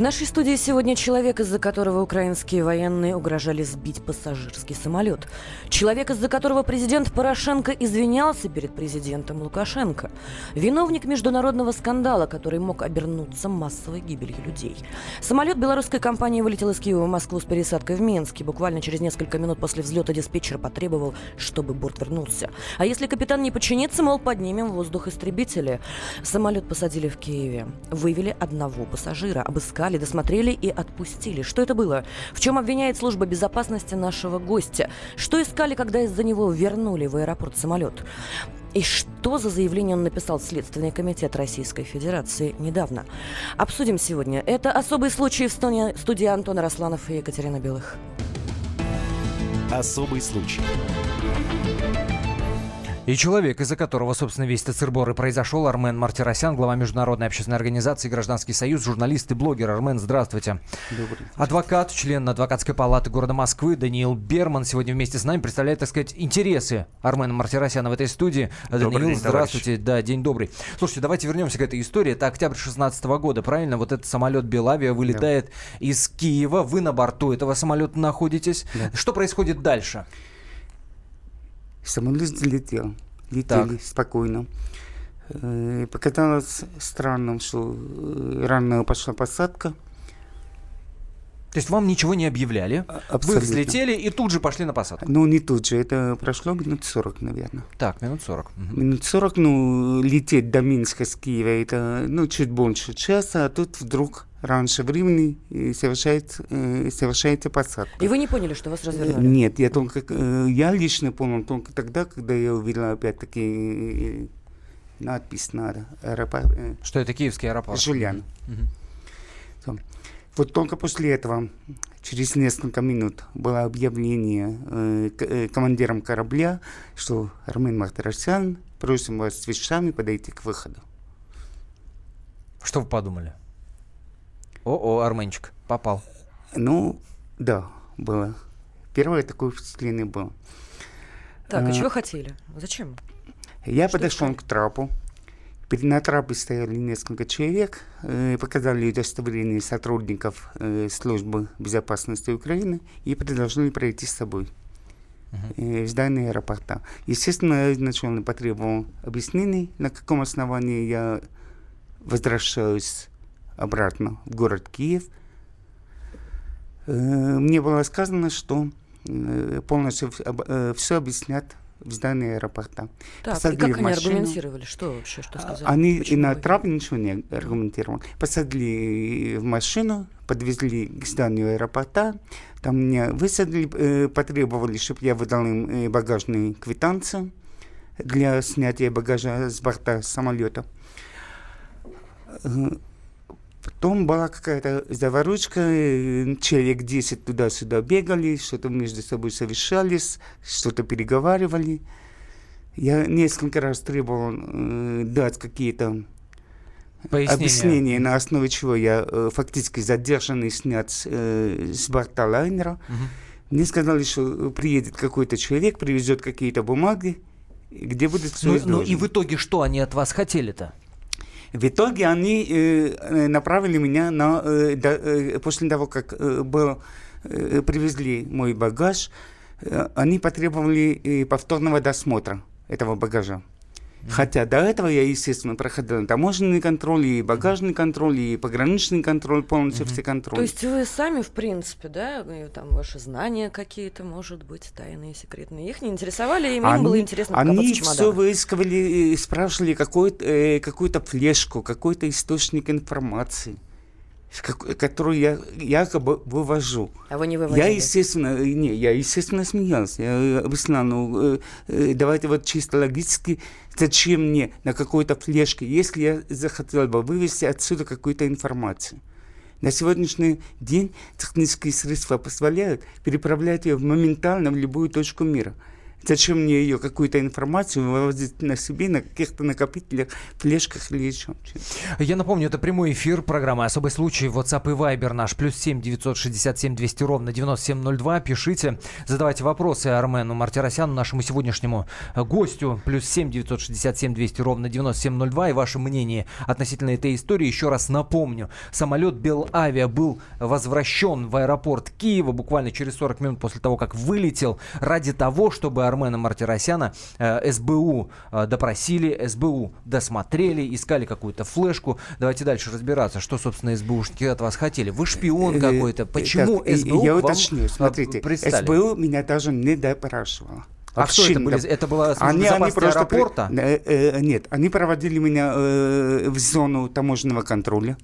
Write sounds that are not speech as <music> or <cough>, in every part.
В нашей студии сегодня человек, из-за которого украинские военные угрожали сбить пассажирский самолет. Человек, из-за которого президент Порошенко извинялся перед президентом Лукашенко. Виновник международного скандала, который мог обернуться массовой гибелью людей. Самолет белорусской компании вылетел из Киева в Москву с пересадкой в Минске. Буквально через несколько минут после взлета диспетчер потребовал, чтобы борт вернулся. А если капитан не подчинится, мол, поднимем воздух истребители. Самолет посадили в Киеве. Вывели одного пассажира, обыскали обыскали, досмотрели и отпустили. Что это было? В чем обвиняет служба безопасности нашего гостя? Что искали, когда из-за него вернули в аэропорт самолет? И что за заявление он написал в Следственный комитет Российской Федерации недавно? Обсудим сегодня. Это особый случай в студии Антона Росланов и Екатерина Белых. Особый случай. И человек, из-за которого, собственно, весь этот сырбор и произошел, Армен Мартиросян, глава Международной общественной организации «Гражданский союз», журналист и блогер. Армен, здравствуйте. Добрый Адвокат, член адвокатской палаты города Москвы Даниил Берман сегодня вместе с нами представляет, так сказать, интересы Армена Мартиросяна в этой студии. Добрый Даниил, день, здравствуйте. товарищ. Да, день добрый. Слушайте, давайте вернемся к этой истории. Это октябрь 16 года, правильно? Вот этот самолет Белавия вылетает да. из Киева. Вы на борту этого самолета находитесь. Да. Что происходит дальше? Самолет взлетел летели так. спокойно. Э, показалось странным, что э, рано пошла посадка. То есть вам ничего не объявляли? Абсолютно. Вы взлетели и тут же пошли на посадку? Ну, не тут же. Это прошло минут 40, наверное. Так, минут 40. Угу. Минут 40, ну, лететь до Минска с Киева, это, ну, чуть больше часа, а тут вдруг раньше времени совершает, э, совершается посадка. И вы не поняли, что вас развернули? Нет, я только, э, я лично понял только тогда, когда я увидел опять-таки э, надпись на аэропорт. Что это киевский аэропорт? Жульян. Угу. Вот только после этого, через несколько минут, было объявление э, э, командиром корабля, что Армен Махтарасян просим вас с вещами подойти к выходу. Что вы подумали? О-о, Арменчик, попал. Ну, да, было. Первое такое впечатление было. Так, а, а чего хотели? Зачем? Я что подошел к трапу, на трапе стояли несколько человек, э, показали удостоверение сотрудников э, службы безопасности Украины и предложили пройти с собой uh-huh. в здание аэропорта. Естественно, я изначально потребовал объяснений, на каком основании я возвращаюсь обратно в город Киев. Мне было сказано, что полностью все объяснят в здании аэропорта. Так, Посадили и как они машину. аргументировали? Что вообще, что сказали? Они Почему и на трап ничего не аргументировали. Посадили в машину, подвезли к зданию аэропорта, там меня высадили, э, потребовали, чтобы я выдал им э, багажные квитанции для снятия багажа с борта самолета. Э, Потом была какая-то заваручка, человек 10 туда-сюда бегали, что-то между собой совещались, что-то переговаривали. Я несколько раз требовал э, дать какие-то объяснения, на основе чего я э, фактически задержан и снят э, с борта лайнера. Угу. Мне сказали, что приедет какой-то человек, привезет какие-то бумаги, где будет все ну, ну и в итоге что они от вас хотели-то? В итоге они э, э, направили меня на, э, до, э, после того, как э, был, э, привезли мой багаж, э, они потребовали э, повторного досмотра этого багажа. Хотя до этого я, естественно, проходил таможенный контроль, и багажный контроль, и пограничный контроль, полностью все контроль. То есть вы сами, в принципе, да, там ваши знания какие-то, может быть, тайные, секретные, их не интересовали, им, они, было интересно Они все выискивали, спрашивали какой-то, э, какую-то флешку, какой-то источник информации которую я якобы вывожу. А вы не выводили? Я, естественно, не, я, естественно, смеялся. Я объяснял, ну, э, э, давайте вот чисто логически, зачем мне на какой-то флешке, если я захотел бы вывести отсюда какую-то информацию. На сегодняшний день технические средства позволяют переправлять ее моментально в любую точку мира. Зачем мне ее какую-то информацию вывозить на себе, на каких-то накопителях, флешках или еще Я напомню, это прямой эфир программы «Особый случай». WhatsApp и Viber наш. Плюс семь девятьсот шестьдесят семь двести ровно девяносто семь ноль два. Пишите, задавайте вопросы Армену Мартиросяну, нашему сегодняшнему э, гостю. Плюс семь девятьсот шестьдесят семь двести ровно девяносто семь ноль два. И ваше мнение относительно этой истории. Еще раз напомню. Самолет Белавиа был возвращен в аэропорт Киева буквально через 40 минут после того, как вылетел ради того, чтобы Армена Мартиросяна э, СБУ э, допросили, СБУ досмотрели, искали какую-то флешку. Давайте дальше разбираться, что, собственно, СБУшники от вас хотели. Вы шпион Э, какой-то. Почему так, СБУ Я уточню, э, смотрите, пристали? СБУ меня даже не допрашивала. А кто Вообще это были? Это была Они, они просто при- аэропорта? Э, э, нет, они проводили меня э, в зону таможенного контроля.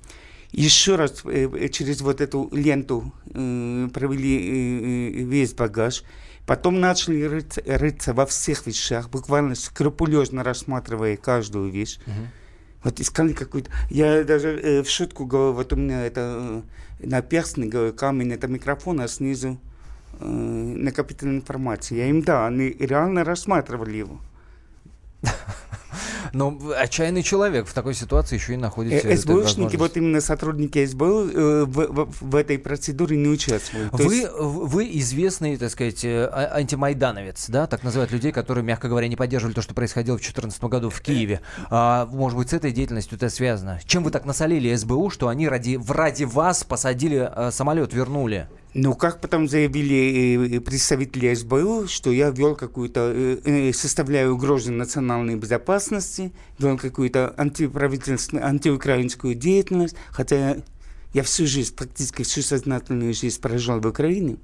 Еще раз э, через вот эту ленту э, провели э, э, весь багаж. Потом начали рыться, рыться во всех вещах, буквально скрупулезно рассматривая каждую вещь. Вот искали какую-то... Я даже э, в шутку говорю, вот у меня это э, наперстный говорю, камень, это микрофон, а снизу э, накопительная информация. Я им, да, они реально рассматривали его. <laughs> Но отчаянный человек в такой ситуации еще и находится. Э, СБУшники, вот именно сотрудники СБУ э, в, в- в этой процедуре не участвуют. Вы, есть- вы известный, так сказать, э, а- антимайдановец, да, так называют людей, которые, мягко говоря, не поддерживали то, что происходило в 2014 году в Киеве. А, может быть, с этой деятельностью это связано? Чем вы так насолили СБУ, что они ради, в- ради вас посадили э, самолет, вернули? Ну, как потом заявили э, представители СБУ, что я вел какую-то, э, э, составляю угрозу национальной безопасности, вел какую-то антиправительственную, антиукраинскую деятельность, хотя я всю жизнь, практически всю сознательную жизнь прожил в Украине.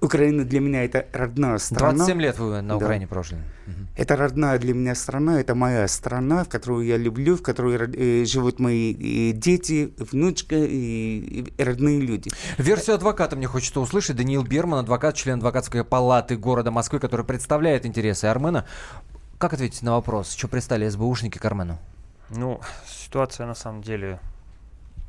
Украина для меня это родная страна. 27 лет вы на Да. Украине прожили. Мгм. Это родная для меня страна, это моя страна, в которую я люблю, в которой э, живут мои дети, внучка и, и родные люди. Версию адвоката мне хочется услышать. Даниил Берман, адвокат, член адвокатской палаты города Москвы, который представляет интересы Армена. Как ответить на вопрос, что пристали СБУшники к Армену? Ну, ситуация на самом деле,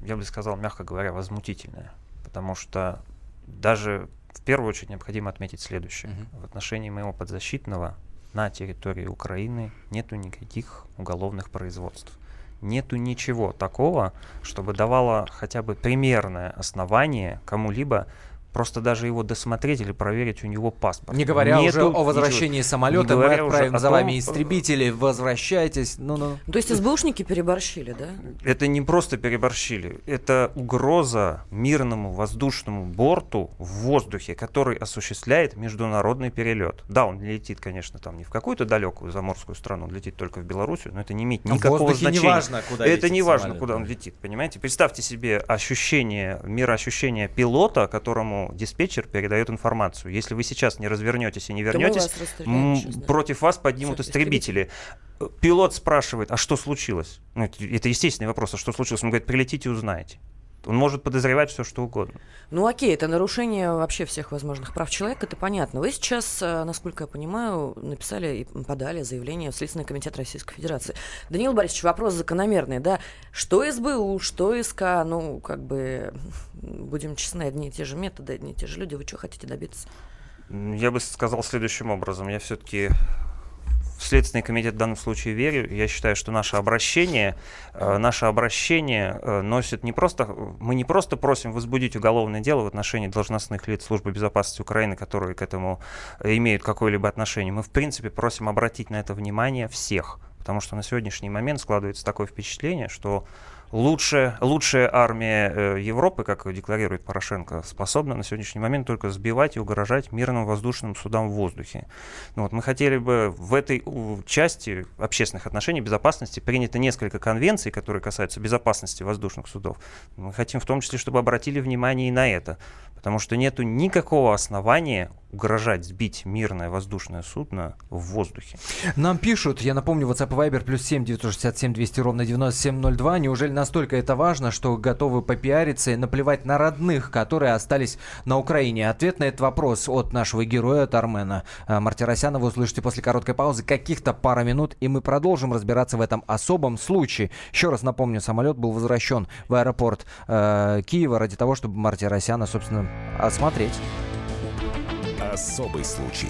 я бы сказал, мягко говоря, возмутительная. Потому что даже в первую очередь необходимо отметить следующее. В отношении моего подзащитного на территории Украины нету никаких уголовных производств. Нету ничего такого, чтобы давало хотя бы примерное основание кому-либо просто даже его досмотреть или проверить у него паспорт. Не говоря Нету уже о ничего. возвращении Не самолета, мы уже отправим за том, вами э, истребители, возвращайтесь. Ну-ну. То есть СБУшники переборщили, да? Это не просто переборщили, это угроза мирному воздушному борту в воздухе, который осуществляет международный перелет. Да, он летит, конечно, там не в какую-то далекую заморскую страну, он летит только в Белоруссию, но это не имеет А в никакого значения. неважно, куда это летит не важно, самолет, куда да. он летит, понимаете? Представьте себе ощущение, мироощущение пилота, которому диспетчер передает информацию. Если вы сейчас не развернетесь и не вернетесь, вас против вас поднимут Всё, истребители. Э, Пилот спрашивает, а что случилось? Ну, это, это естественный вопрос, а что случилось? Он говорит, прилетите узнаете. Он может подозревать все, что угодно. Ну окей, это нарушение вообще всех возможных прав человека, это понятно. Вы сейчас, э, насколько я понимаю, написали и подали заявление в Следственный комитет Российской Федерации. Даниил Борисович, вопрос закономерный, да? Что СБУ, что СК, ну, как бы, <laughs> будем честны, одни и те же методы, одни и те же люди, вы что хотите добиться? Я бы сказал следующим образом. Я все-таки в Следственный комитет в данном случае верю. Я считаю, что наше обращение, э, наше обращение э, носит не просто... Мы не просто просим возбудить уголовное дело в отношении должностных лиц Службы безопасности Украины, которые к этому э, имеют какое-либо отношение. Мы, в принципе, просим обратить на это внимание всех. Потому что на сегодняшний момент складывается такое впечатление, что лучшая, лучшая армия э, Европы, как декларирует Порошенко, способна на сегодняшний момент только сбивать и угрожать мирным воздушным судам в воздухе. Ну, вот мы хотели бы в этой части общественных отношений, безопасности, принято несколько конвенций, которые касаются безопасности воздушных судов. Мы хотим в том числе, чтобы обратили внимание и на это. Потому что нету никакого основания угрожать сбить мирное воздушное судно в воздухе. Нам пишут, я напомню, WhatsApp Viber плюс 7 967 200 ровно 9702. Неужели настолько это важно, что готовы попиариться и наплевать на родных, которые остались на Украине? Ответ на этот вопрос от нашего героя, от Армена э, Мартиросяна, вы услышите после короткой паузы каких-то пара минут, и мы продолжим разбираться в этом особом случае. Еще раз напомню, самолет был возвращен в аэропорт э, Киева ради того, чтобы Мартиросяна, собственно, осмотреть. Особый случай.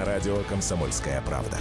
На радио «Комсомольская правда».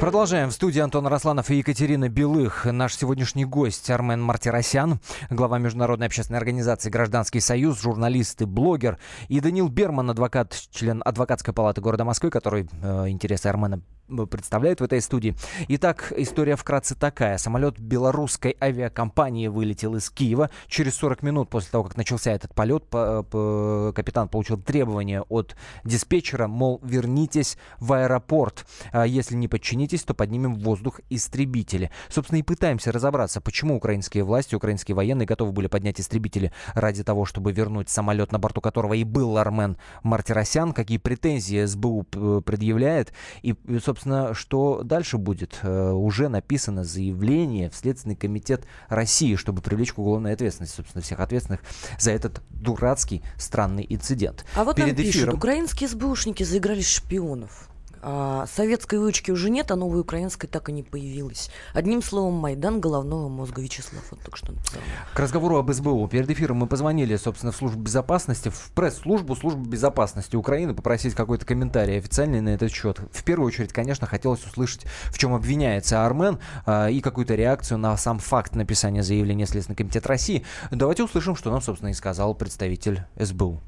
Продолжаем. В студии Антон Росланов и Екатерина Белых. Наш сегодняшний гость Армен Мартиросян, глава Международной общественной организации «Гражданский союз», журналист и блогер. И Данил Берман, адвокат, член адвокатской палаты города Москвы, который э, интересы Армена представляет в этой студии. Итак, история вкратце такая. Самолет белорусской авиакомпании вылетел из Киева. Через 40 минут после того, как начался этот полет, по, по, капитан получил требование от диспетчера, мол, вернитесь в аэропорт. А если не подчинитесь, то поднимем в воздух истребители. Собственно, и пытаемся разобраться, почему украинские власти, украинские военные готовы были поднять истребители ради того, чтобы вернуть самолет, на борту которого и был Армен Мартиросян, какие претензии СБУ предъявляет, и, собственно, собственно, что дальше будет? Э, уже написано заявление в Следственный комитет России, чтобы привлечь к уголовной ответственности, собственно, всех ответственных за этот дурацкий, странный инцидент. А вот Перед нам пишут, эфиром... украинские СБУшники заиграли шпионов. А советской выучки уже нет, а новой украинской так и не появилась. Одним словом, Майдан головного мозга Вячеслав. Вот только что написал. К разговору об СБУ. Перед эфиром мы позвонили, собственно, в службу безопасности, в пресс-службу службы безопасности Украины, попросить какой-то комментарий официальный на этот счет. В первую очередь, конечно, хотелось услышать, в чем обвиняется Армен э, и какую-то реакцию на сам факт написания заявления Следственный комитет России. Давайте услышим, что нам, собственно, и сказал представитель СБУ.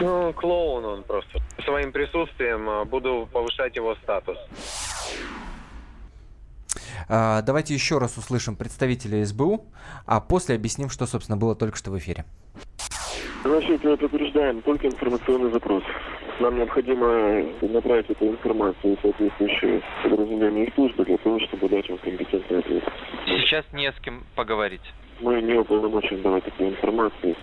Ну, клоун он просто. Своим присутствием а, буду повышать его статус. А, давайте еще раз услышим представителя СБУ, а после объясним, что, собственно, было только что в эфире. Значит, подтверждаем только информационный запрос. Нам необходимо направить эту информацию в соответствующие подразделения и службы для того, чтобы дать вам компетентный ответ. Сейчас не с кем поговорить. Мы не уполномочены давать такую информацию.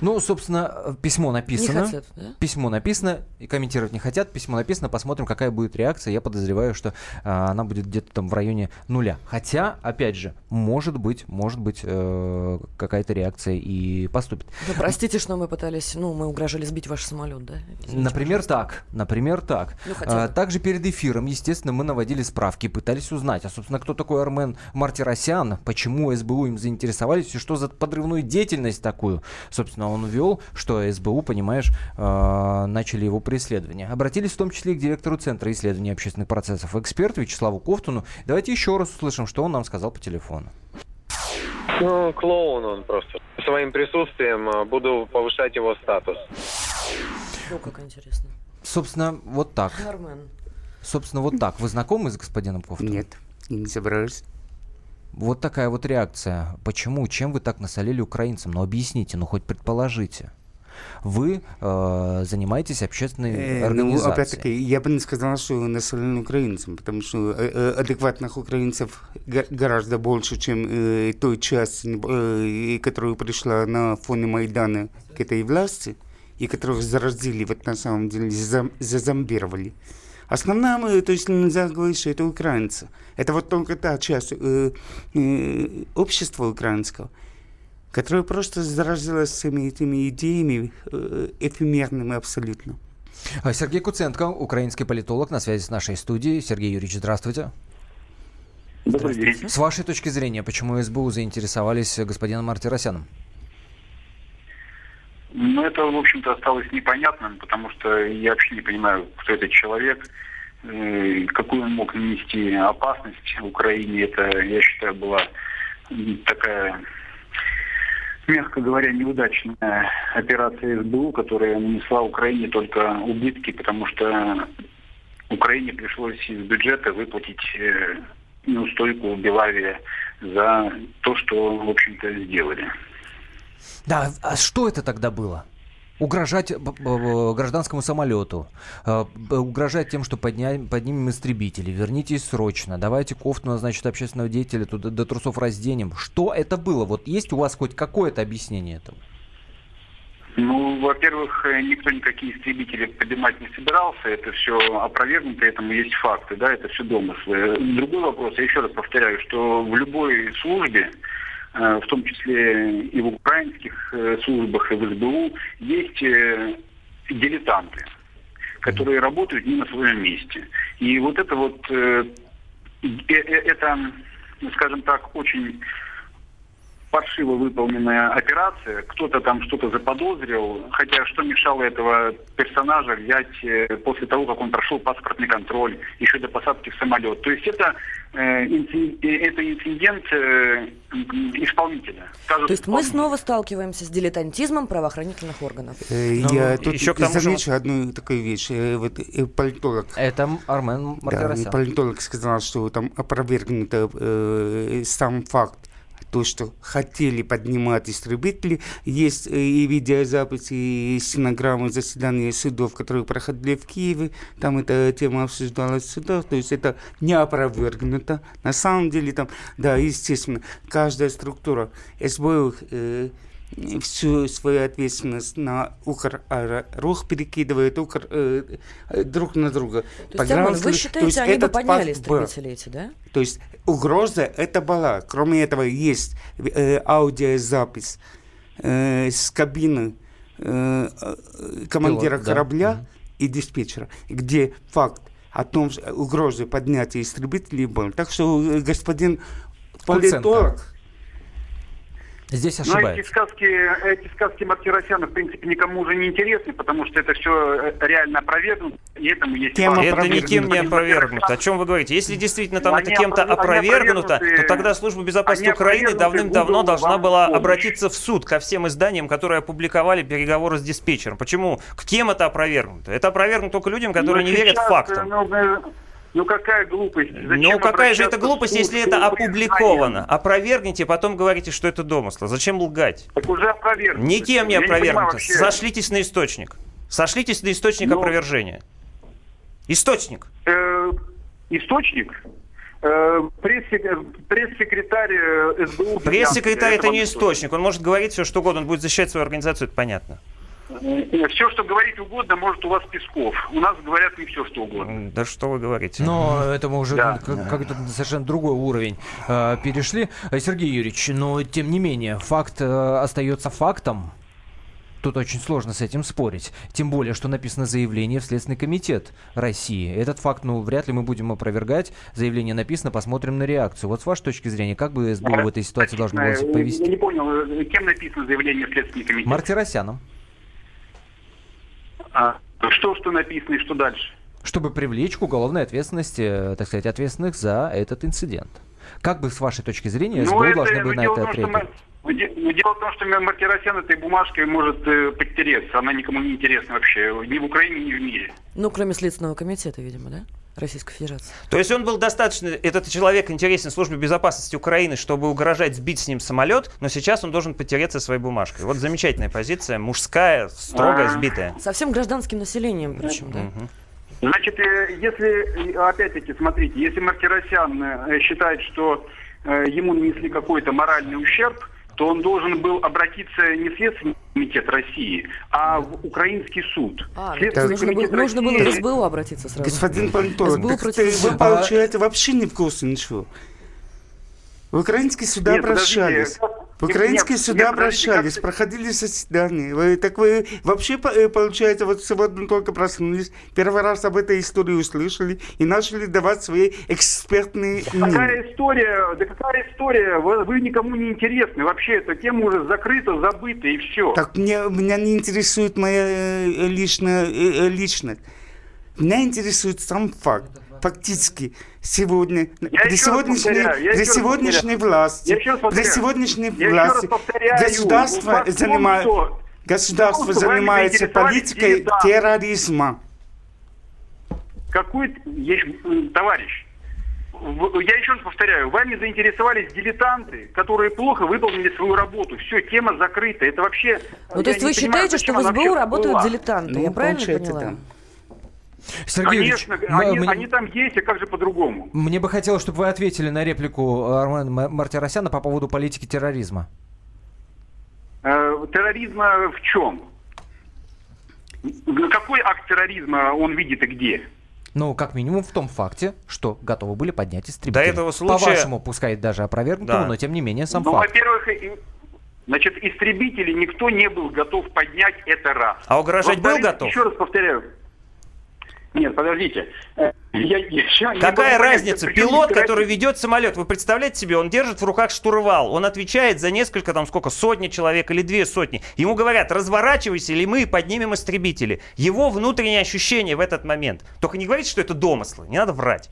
Ну, собственно, письмо написано. Не хотят, да? Письмо написано, и комментировать не хотят. Письмо написано, посмотрим, какая будет реакция. Я подозреваю, что а, она будет где-то там в районе нуля. Хотя, опять же, может быть, может быть, э, какая-то реакция и поступит. Ну, простите, что мы пытались, ну, мы угрожали сбить ваш самолет, да? Извините, например, пожалуйста. так. Например, так. Ну, а, также перед эфиром, естественно, мы наводили справки, пытались узнать, а, собственно, кто такой Армен Мартиросян, почему СБУ им заинтересовались, и что за подрывную деятельность такую, собственно, он ввел, что СБУ, понимаешь, э, начали его преследование. Обратились в том числе и к директору Центра исследования общественных процессов, эксперту Вячеславу Ковтуну. Давайте еще раз услышим, что он нам сказал по телефону. Ну, клоун он просто. Своим присутствием а, буду повышать его статус. Ну, как интересно. Собственно, вот так. Армен. Собственно, вот так. Вы знакомы с господином Ковтуном? Нет, не собираюсь. Вот такая вот реакция. Почему? Чем вы так насолили украинцам? Ну объясните, ну хоть предположите. Вы э, занимаетесь общественной э, организацией. Ну, опять-таки, я бы не сказал, что насолили украинцам, потому что э, э адекватных украинцев гораздо больше, чем э, той части, э, которая пришла на фоне Майдана к этой власти, и которых заразили, вот на самом деле зазомбировали. Основная, то есть нельзя говорить, что это украинцы. Это вот только та часть э, э, общества украинского, которая просто заразилась всеми этими идеями э, эфемерными абсолютно. А Сергей Куценко, украинский политолог, на связи с нашей студией. Сергей Юрьевич, здравствуйте. Добрый день. С вашей точки зрения, почему СБУ заинтересовались господином Мартиросяном? Ну, это, в общем-то, осталось непонятным, потому что я вообще не понимаю, кто этот человек, э, какую он мог нанести опасность Украине. Это, я считаю, была такая, мягко говоря, неудачная операция СБУ, которая нанесла Украине только убытки, потому что Украине пришлось из бюджета выплатить э, неустойку Белавия за то, что, в общем-то, сделали. Да, а что это тогда было? Угрожать гражданскому самолету, э, угрожать тем, что подня... поднимем истребители, вернитесь срочно, давайте кофту, значит, общественного деятеля туда до трусов разденем. Что это было? Вот есть у вас хоть какое-то объяснение этого? Ну, во-первых, никто никакие истребители поднимать не собирался, это все опровергнуто, этому есть факты, да, это все домыслы. Другой вопрос, я еще раз повторяю, что в любой службе, в том числе и в украинских э, службах, и в СБУ, есть дилетанты, которые работают не на своем месте. И вот это вот, это, скажем так, очень паршиво выполненная операция, кто-то там что-то заподозрил, хотя что мешало этого персонажа взять э, после того, как он прошел паспортный контроль, еще до посадки в самолет. То есть это, э, инцидент, э, это инцидент э, исполнителя. Скажут, То есть мы снова сталкиваемся с дилетантизмом правоохранительных органов. Э, я тут еще к тому замечу же... одну такую вещь. Э, вот э, политолог. Это Армен Мартиросян. Да, политолог сказал, что там опровергнуто э, сам факт то, что хотели поднимать истребители. Есть э, и видеозаписи, и стенограммы заседания судов, которые проходили в Киеве. Там эта тема обсуждалась в судах. То есть это не опровергнуто. На самом деле там, да, естественно, каждая структура СБУ э, всю свою ответственность на Укр-Рух перекидывает Укр э, э, друг на друга. То есть, Арман, вы считаете, есть они бы подняли истребители эти, да? То есть угроза это была. Кроме этого есть э, аудиозапись э, с кабины э, э командира Пилот, корабля да. и диспетчера, где факт о том, что угрозы поднятия истребителей был. Так что э, господин политолог Здесь ошибается. Но эти сказки, эти сказки Мартиросяна, в принципе, никому уже не интересны, потому что это все э, реально опровергнуто, и этому есть Тема Это никем не опровергнуто. О чем вы говорите? Если действительно там они это кем-то опровергнуто, то тогда Служба безопасности Украины давным-давно должна была обратиться в суд ко всем изданиям, которые опубликовали переговоры с диспетчером. Почему? К кем это опровергнуто? Это опровергнуто только людям, которые Но не верят фактам. Ну, ну какая глупость? Зачем ну какая же это глупость, если это опубликовано? Опровергните, потом говорите, что это домысло. Зачем лгать? Так уже опровергнуто. Никем не опровергнуто. Сошлитесь на источник. Сошлитесь на источник ну, опровержения. Источник. Э, источник? Э, пресс-секретарь э, СБУ. Пресс-секретарь это не источник. Он может говорить все, что угодно. Он будет защищать свою организацию, это понятно. Все, что говорить угодно, может у вас Песков. У нас говорят не все, что угодно. Да что вы говорите? Но это мы уже да. как-то совершенно другой уровень э, перешли. Сергей Юрьевич, но тем не менее, факт э, остается фактом. Тут очень сложно с этим спорить. Тем более, что написано заявление в Следственный комитет России. Этот факт, ну, вряд ли мы будем опровергать. Заявление написано, посмотрим на реакцию. Вот с вашей точки зрения, как бы СБУ в этой ситуации должно было повести? Я не понял, кем написано заявление в Следственный комитет? Мартиросяном. А что, что написано и что дальше? Чтобы привлечь к уголовной ответственности, э, так сказать, ответственных за этот инцидент. Как бы с вашей точки зрения СБУ ну, должны были на это отреагировать? Дело в том, что Мартиросян этой бумажкой может э, подтереться. Она никому не интересна вообще. Ни в Украине, ни в мире. Ну, кроме Следственного комитета, видимо, да? Российской Федерации. То есть он был достаточно, этот человек интересен службе безопасности Украины, чтобы угрожать сбить с ним самолет, но сейчас он должен потереться своей бумажкой. Вот замечательная позиция, мужская, строгая, сбитая. Совсем гражданским населением причем, да. Значит, э, если, опять-таки, смотрите, если Мартиросян э, считает, что э, ему нанесли какой-то моральный ущерб, то он должен был обратиться не в Следственный комитет России, а в украинский суд. А, ну, Следственный нужно, комитет было, нужно было в СБУ обратиться сразу. Господин против... вы получаете вообще не вкусно ничего. В украинские суда Нет, обращались. Подождите, суда нет, обращались, как... проходили заседания. Вы, так вы вообще, э, получается, вот сегодня только проснулись, первый раз об этой истории услышали и начали давать свои экспертные мнения. Какая история, да какая история, вы, вы никому не интересны. Вообще эта тема уже закрыта, забыта и все. Так мне, меня не интересует моя э, личная э, личность. Меня интересует сам факт фактически сегодня, я при сегодняшней, при сегодняшней власти, при сегодняшней власти государство, занима, государство занимается политикой терроризма. Какой товарищ? я еще раз повторяю, вами заинтересовались дилетанты, которые плохо выполнили свою работу. Все, тема закрыта. Это вообще... Ну, то есть вы понимаю, считаете, что в СБУ работают была. дилетанты? Ну, Я правильно поняла? да. Сергей Конечно, м- они, мне- они там есть, а как же по-другому? Мне бы хотелось, чтобы вы ответили на реплику Армена Мартиросяна по поводу политики терроризма. Э, терроризма в чем? Какой акт терроризма он видит и где? Ну, как минимум в том факте, что готовы были поднять истребители. До этого случая- По-вашему, пускай даже опровергнутому, Да. но тем не менее сам ну, факт. во-первых, значит, истребители никто не был готов поднять это раз. А угрожать был готов? Еще раз повторяю. Нет, подождите. Э, я- я- Какая разница? при чем Пилот, который ведет самолет, вы представляете себе, он держит в руках штурвал, он отвечает за несколько, там сколько, сотни человек или две сотни. Ему говорят, разворачивайся, или мы поднимем истребители. Его внутреннее ощущение в этот момент. Только не говорите, что это домыслы, не надо врать.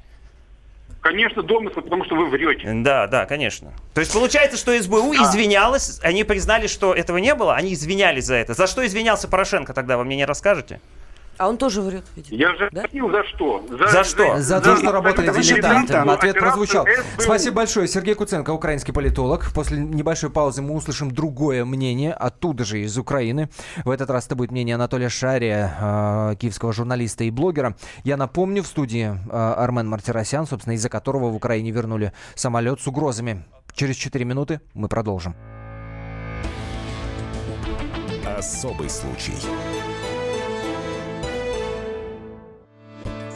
Конечно, домыслы, потому что вы врете. Да, да, конечно. То есть получается, что СБУ извинялась, они признали, что этого не было, они извинялись за это. За что извинялся Порошенко тогда, вы мне не расскажете? А он тоже врет, видите. Я же Да? объяснил, за что. За что? За то, что работали за дилетанты. дилетантную Ответ прозвучал. СБУ. Спасибо большое. Сергей Куценко, украинский политолог. После небольшой паузы мы услышим другое мнение, оттуда же, из Украины. В этот раз это будет мнение Анатолия Шария, э, киевского журналиста и блогера. Я напомню, в студии э, Армен Мартиросян, собственно, из-за которого в Украине вернули самолет с угрозами. Через 4 минуты мы продолжим. Особый случай.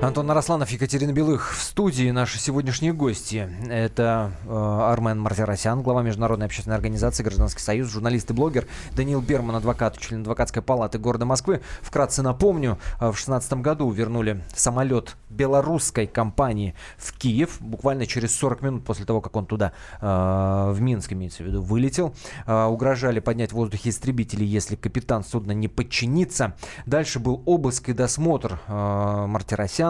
Антон Нарасланов, Екатерина Белых в студии наши сегодняшние гости. Это э, Армен Мартиросян, глава Международной общественной организации «Гражданский союз», журналист и блогер, Даниил Берман, адвокат, член адвокатской палаты города Москвы. Вкратце напомню, э, в 2016 году вернули самолет белорусской компании в Киев, буквально через 40 минут после того, как он туда, э, в Минск, имеется в виду, вылетел. Э, угрожали поднять в воздухе истребители, если капитан судна не подчинится. Дальше был обыск и досмотр э, Мартиросяна.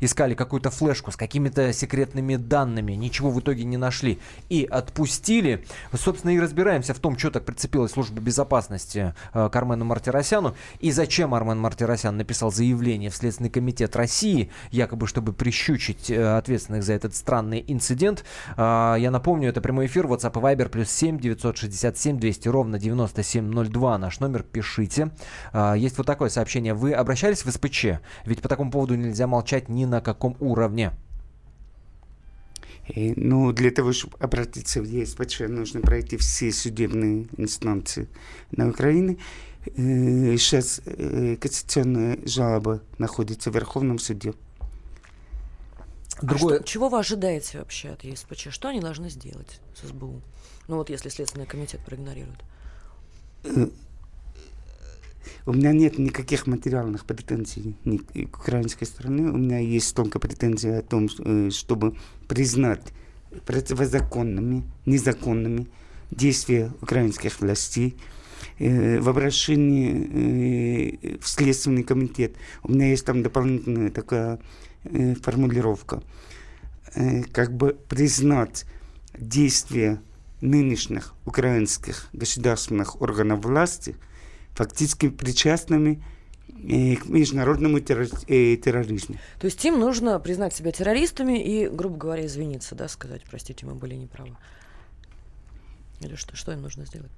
Искали какую-то флешку с какими-то секретными данными. Ничего в итоге не нашли. И отпустили. Собственно, и разбираемся в том, что так прицепилась служба безопасности э, к Армену Мартиросяну. И зачем Армен Мартиросян написал заявление в Следственный комитет России, якобы чтобы прищучить э, ответственных за этот странный инцидент. Э, я напомню, это прямой эфир. WhatsApp и Viber плюс 7 967 200 ровно 9702. Наш номер пишите. Э, есть вот такое сообщение. Вы обращались в СПЧ? Ведь по такому поводу нельзя молчать ни на каком уровне. И, ну, для того, чтобы обратиться в ЕСПЧ, нужно пройти все судебные инстанции на Украине. Э, Сейчас э, кассационная жалоба находится в Верховном суде. А что- чего вы ожидаете вообще от ЕСПЧ? Что они должны сделать с СБУ? Ну вот если Следственный комитет проигнорирует. У меня нет никаких материальных претензий к украинской стороне. У меня есть только претензии о том, э, чтобы признать противозаконными, незаконными действия украинских властей. Э, В обращении э, в Следственный комитет у меня есть там дополнительная такая формулировка. Как бы признать действия нынешних украинских государственных органов власти фактически причастными э, к международному э, терроризму. То есть им нужно признать себя террористами и, грубо говоря, извиниться, да, сказать, простите, мы были неправы. Или что? Что им нужно сделать?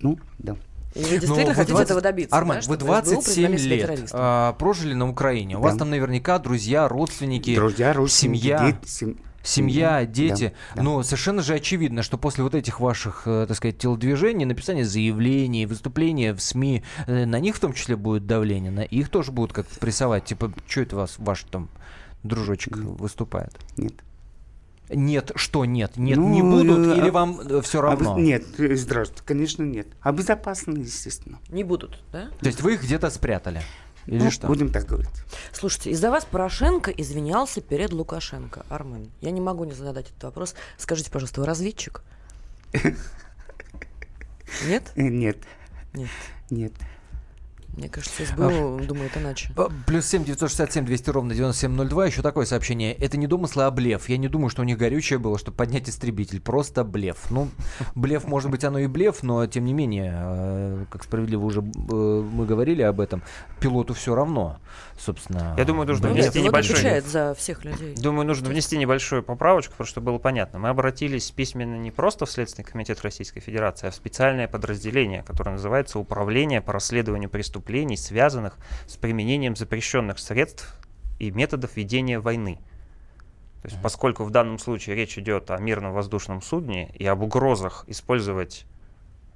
Ну, да. И вы действительно Ну, хотите этого добиться, Армен, да, вы чтобы СБУ 27 признали себя лет а, прожили на Украине. У вас Да. там наверняка друзья, родственники, Друзья, родственники, семья. дети, сем- Семья, семья, дети. да, да. Но совершенно же очевидно, что после вот этих ваших, э, так сказать, телодвижений, написания заявлений, выступления в СМИ, э, на них в том числе будет давление, на их тоже будут как прессовать. Типа, что это вас, ваш там дружочек выступает? Нет. Нет, что нет? Нет, ну, не будут или а, вам э, все равно? А, нет, здравствуйте, конечно, нет. А безопасно, естественно. Не будут, да? То есть вы их где-то спрятали? Или ну, что? Будем так говорить. Слушайте, из-за вас Порошенко извинялся перед Лукашенко. Армен, я не могу не задать этот вопрос. Скажите, пожалуйста, вы разведчик? <laughs> Нет? Нет. Нет. Нет. Мне кажется, СБУ а, думает иначе. Плюс 7 967 200 ровно 9702. Еще такое сообщение. Это не домыслы, а блеф. Я не думаю, что у них горючее было, чтобы поднять истребитель. Просто блеф. Ну, блеф, может быть, оно и блеф, но тем не менее, э, как справедливо уже э, мы говорили об этом, пилоту все равно, собственно. Я думаю, нужно внести Нет, небольшой... отвечает за всех людей. Думаю, нужно внести небольшую поправочку, потому что было понятно. Мы обратились письменно не просто в Следственный комитет Российской Федерации, а в специальное подразделение, которое называется Управление по расследованию преступлений преступлений, связанных с применением запрещенных средств и методов ведения войны. То есть, поскольку в данном случае речь идет о мирном воздушном судне и об угрозах использовать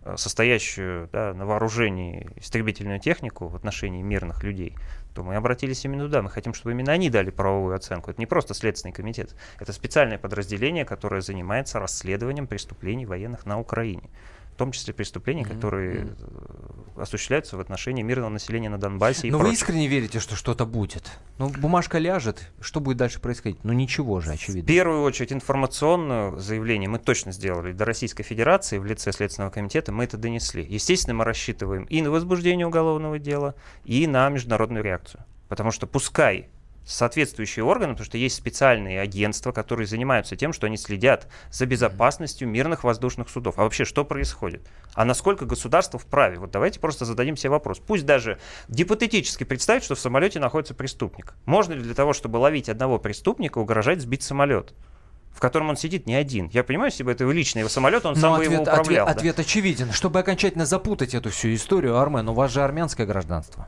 э, состоящую да, на вооружении истребительную технику в отношении мирных людей, то мы обратились именно туда. Мы хотим, чтобы именно они дали правовую оценку. Это не просто Следственный комитет, это специальное подразделение, которое занимается расследованием преступлений военных на Украине в том числе преступлений, mm-hmm. которые mm-hmm. осуществляются в отношении мирного населения на Донбассе. Но вы искренне верите, что что-то будет? Ну, бумажка ляжет, что будет дальше происходить? Ну, ничего же, очевидно. В первую очередь, информационное заявление мы точно сделали до Российской Федерации в лице Следственного комитета, мы это донесли. Естественно, мы рассчитываем и на возбуждение уголовного дела, и на международную реакцию. Потому что пускай соответствующие органы, потому что есть специальные агентства, которые занимаются тем, что они следят за безопасностью мирных воздушных судов. А вообще, что происходит? А насколько государство вправе? Вот давайте просто зададим себе вопрос. Пусть даже гипотетически представить, что в самолете находится преступник. Можно ли для того, чтобы ловить одного преступника, угрожать сбить самолет? в котором он сидит не один. Я понимаю, если бы это личный его самолет, он Но сам ответ, бы его управлял. Ответ, да? ответ очевиден. Чтобы окончательно запутать эту всю историю, Армен, у вас же армянское гражданство.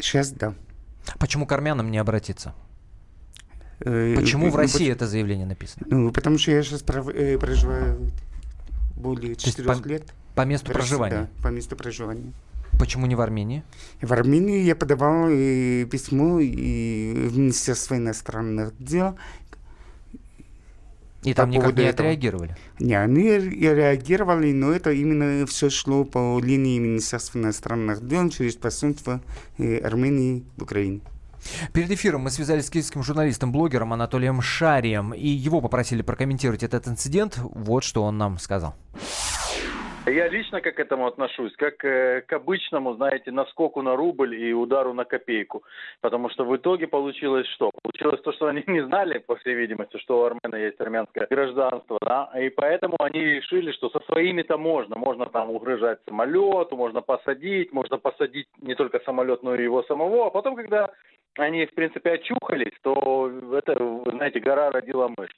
Э, Сейчас да. Почему к армянам не обратиться? Э, Почему в ну, России это заявление написано? Ну, потому что я сейчас э, проживаю более четырех лет. По месту проживания? Да, по месту проживания. Почему не в Армении? В Армении я подавал и письмо и в Министерство иностранных дел, и там никак не этого. отреагировали? Не, они реагировали, но это именно все шло по линии Министерства иностранных дел через посольство э, Армении в Украине. Перед эфиром мы связались с киевским журналистом, блогером Анатолием Шарием, и его попросили прокомментировать этот инцидент. Вот что он нам сказал. Я лично как к этому отношусь, как э, к обычному, знаете, наскоку на рубль и удару на копейку. Потому что в итоге получилось что? Получилось то, что они не знали, по всей видимости, что у Армена есть армянское гражданство, да, и поэтому они решили, что со своими-то можно. Можно там угрожать самолету, можно посадить, можно посадить не только самолет, но и его самого. А потом, когда они, в принципе, очухались, то это, знаете, гора родила мышь.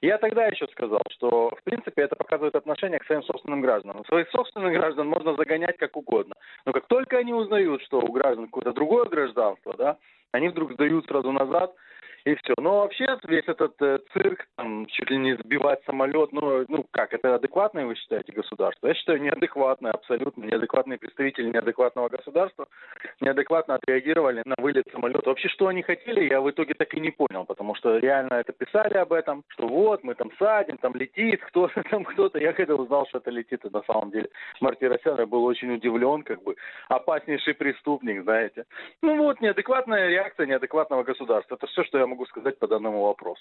Я тогда еще сказал, что, в принципе, это показывает отношение к своим собственным гражданам. Своих собственных граждан можно загонять как угодно. Но как только они узнают, что у граждан какое-то другое гражданство, да, они вдруг сдают сразу назад – и все. Но вообще весь этот э, цирк, там, чуть ли не сбивать самолет, ну, ну как, это адекватное, вы считаете, государство? Я считаю, неадекватное, абсолютно неадекватные представители неадекватного государства неадекватно отреагировали на вылет самолета. Вообще, что они хотели, я в итоге так и не понял, потому что реально это писали об этом, что вот, мы там садим, там летит кто-то, <laughs> там кто-то. Я когда узнал, что это летит, и на самом деле Мартиросян, я был очень удивлен, как бы, опаснейший преступник, знаете. Ну вот, неадекватная реакция неадекватного государства. Это все, что я могу сказать по данному вопросу.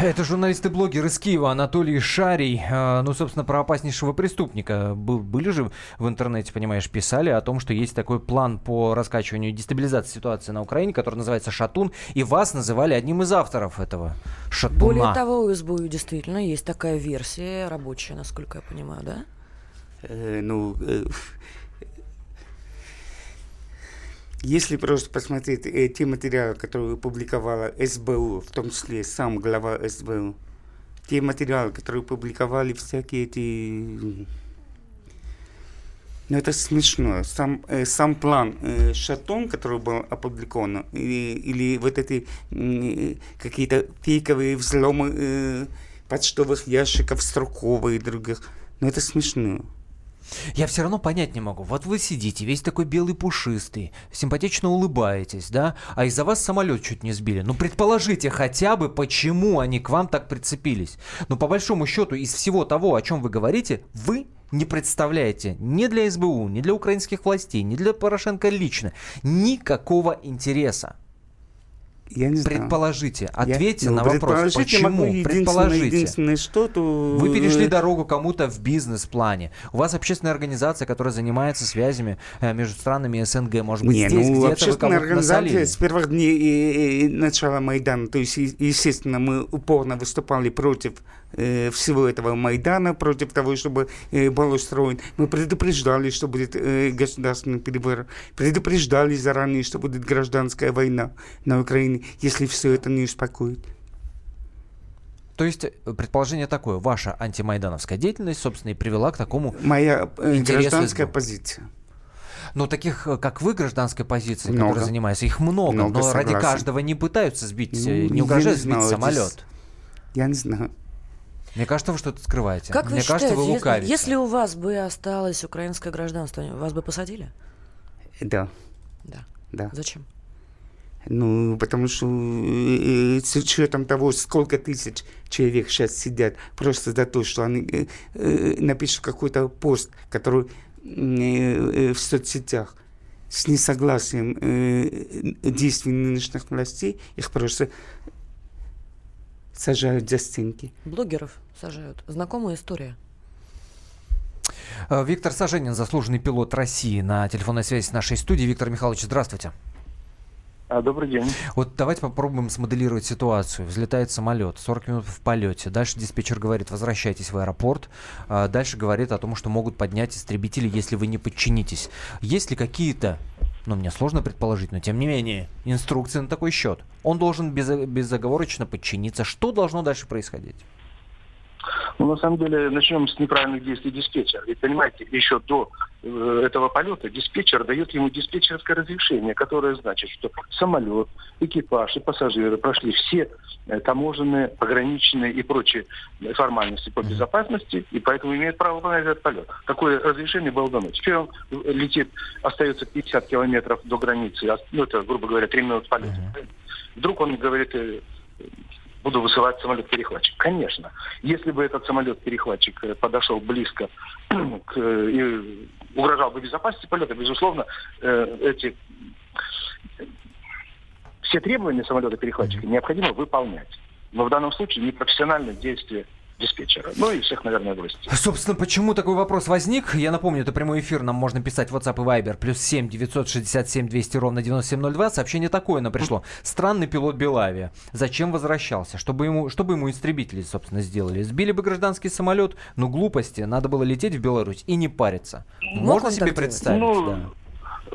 Это журналист и блогер из Киева Анатолий Шарий. А, ну, собственно, про опаснейшего преступника. Были же в интернете, понимаешь, писали о том, что есть такой план по раскачиванию и дестабилизации ситуации на Украине, который называется «Шатун», и вас называли одним из авторов этого «Шатуна». Более того, у СБУ действительно есть такая версия рабочая, насколько я понимаю, да? Э, ну, э, Если просто посмотреть э, те материалы, которые публиковала СБУ, в том числе сам глава СБУ, те материалы, которые публиковали всякие эти... Ну, это смешно. Сам, э, сам план э, Шатон, который был опубликован, или, или вот эти э, какие-то фейковые взломы э, почтовых ящиков Строкова и других, ну, это смешно. Я все равно понять не могу. Вот вы сидите, весь такой белый пушистый, симпатично улыбаетесь, да? А из-за вас самолет чуть не сбили. Ну, предположите хотя бы, почему они к вам так прицепились. Ну, по большому счету, из всего того, о чем вы говорите, вы не представляете ни для СБУ, ни для украинских властей, ни для Порошенко лично никакого интереса. Я не знаю. Предположите, ответьте Я- ну, на вопрос, могу почему? Предположите. единственное, что, то... Вы перешли дорогу кому-то в бизнес-плане. У вас общественная организация, которая занимается связями э, между странами СНГ. Может быть, Не, здесь ну, где-то вы насолили? организация с первых дней э, э, начала Майдана, то есть, естественно, мы упорно выступали против э, всего этого Майдана, против того, чтобы э, был устроен. Мы предупреждали, что будет э, государственный переворот, предупреждали заранее, что будет гражданская война на Украине, если все это не успокоит. То есть предположение такое. Ваша антимайдановская деятельность, собственно, и привела к такому Моя э, гражданская СБУ. позиция. Но таких, как вы, гражданской позиции, Много. которые занимаются, их много. Много, но ради согласен. каждого не пытаются сбить, Ну, не угрожают сбить знаю, самолет. Я не знаю. Мне кажется, вы что-то скрываете. Как вы Мне считаете, кажется, вы если- лукавите. если, у вас бы осталось украинское гражданство, вас бы посадили? Да. Да. Да. Зачем? Ну, потому что э, э, с учетом того, сколько тысяч человек сейчас сидят просто за то, что они э, напишут какой-то пост, который в соцсетях с несогласием действий нынешних властей, их просто сажают за стенки. Блогеров сажают. Знакомая история. Э, Виктор Саженин, заслуженный пилот России, на телефонной связи с нашей студией. Виктор Михайлович, здравствуйте. А, добрый день. Вот давайте попробуем смоделировать ситуацию. Взлетает самолет, 40 минут в полете. Дальше диспетчер говорит, возвращайтесь в аэропорт. А Дальше говорит о том, что могут поднять истребители, если вы не подчинитесь. Есть ли какие-то, ну, мне сложно предположить, но тем не менее, инструкции на такой счет? Он должен безо- безоговорочно подчиниться. Что должно дальше происходить? Ну, на самом деле, начнем с неправильных действий диспетчера. Ведь, понимаете, еще до э, этого полета диспетчер дает ему диспетчерское разрешение, которое значит, что самолет, экипаж и пассажиры прошли все э, таможенные, пограничные и прочие формальности по безопасности, и поэтому имеет право выполнять этот полет. Такое разрешение было дано. Теперь он э, летит, остается 50 километров до границы, а, ну, это, грубо говоря, 3 минуты полета. Вдруг он говорит, буду высылать самолет-перехватчик. Конечно. Если бы этот самолет-перехватчик э, подошел близко <clears throat> к, э, и угрожал бы безопасности полета, безусловно, э, эти все требования самолета-перехватчика необходимо выполнять. Но в данном случае непрофессиональное действие диспетчера. Ну и всех, наверное, властей. Собственно, почему такой вопрос возник? Я напомню, это прямой эфир, нам можно писать в WhatsApp и Viber. Плюс 7 967 200 ровно 9702. Сообщение такое нам пришло. Странный пилот Белавия. Зачем возвращался? Чтобы ему, чтобы ему истребители, собственно, сделали. Сбили бы гражданский самолет, ну глупости. Надо было лететь в Беларусь и не париться. Мог Можно себе представить? Ну, да.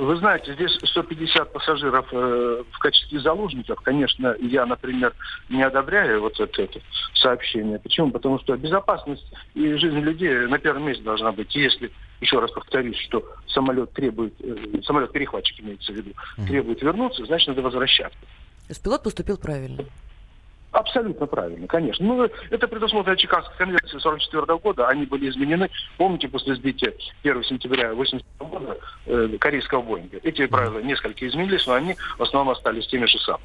Вы знаете, здесь 150 пассажиров э, в качестве заложников. Конечно, я, например, не одобряю вот это, это сообщение. Почему? Потому что безопасность и жизнь людей на первом месте должна быть. Если, еще раз повторюсь, что самолет требует, э, самолет-перехватчик имеется в виду, требует вернуться, значит, надо возвращаться. То есть пилот поступил правильно. Абсолютно правильно, конечно. Ну, это предусмотрено Чикагской конвенцией 44 года. Они были изменены, помните, после сбития 1 сентября 87 года э, корейского Боинга. Эти правила несколько изменились, но они в основном остались теми же самыми.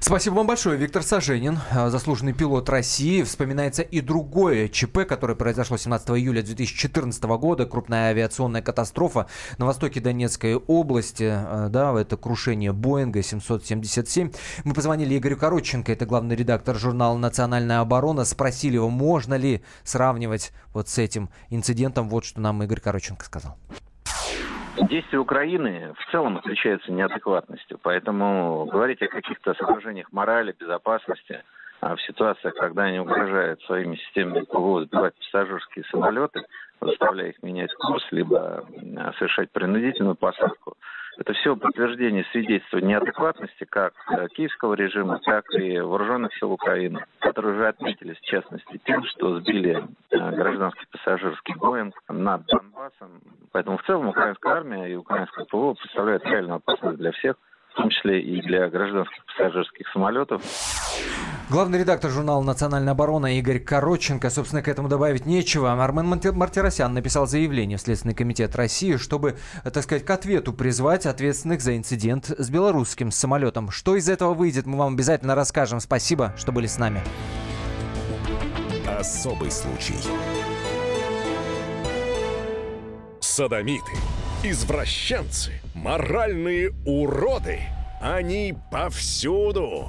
Спасибо вам большое, Виктор Саженин, э, заслуженный пилот России. Вспоминается и другое ЧП, которое произошло 17 июля 2014 года. Крупная авиационная катастрофа на востоке Донецкой области. э, Да, это крушение Боинга 777. Мы позвонили Игорю Коротченко, это главный редактор журнала «Национальная оборона». Спросили его, можно ли сравнивать вот с этим инцидентом. Вот что нам Игорь Коротченко сказал. Действия Украины в целом отличаются неадекватностью, поэтому говорить о каких-то соображениях морали, безопасности а в ситуациях, когда они угрожают своими системами ПВО сбивать пассажирские самолеты, заставляя их менять курс, либо совершать принудительную посадку, это все подтверждение свидетельства неадекватности как э, киевского режима, так и вооруженных сил Украины, которые уже отметились, в частности, тем, что сбили э, гражданский пассажирский Боинг над Донбассом. Поэтому в целом украинская армия и украинское ПВО представляют реальную опасность для всех, в том числе и для гражданских пассажирских самолетов. Главный редактор журнала «Национальная оборона» Игорь Короченко. Собственно, к этому добавить нечего. Армен Мартиросян написал заявление в Следственный комитет России, чтобы, так сказать, к ответу призвать ответственных за инцидент с белорусским самолетом. Что из этого выйдет, мы вам обязательно расскажем. Спасибо, что были с нами. Особый случай. Садомиты, извращенцы, моральные уроды. Они повсюду.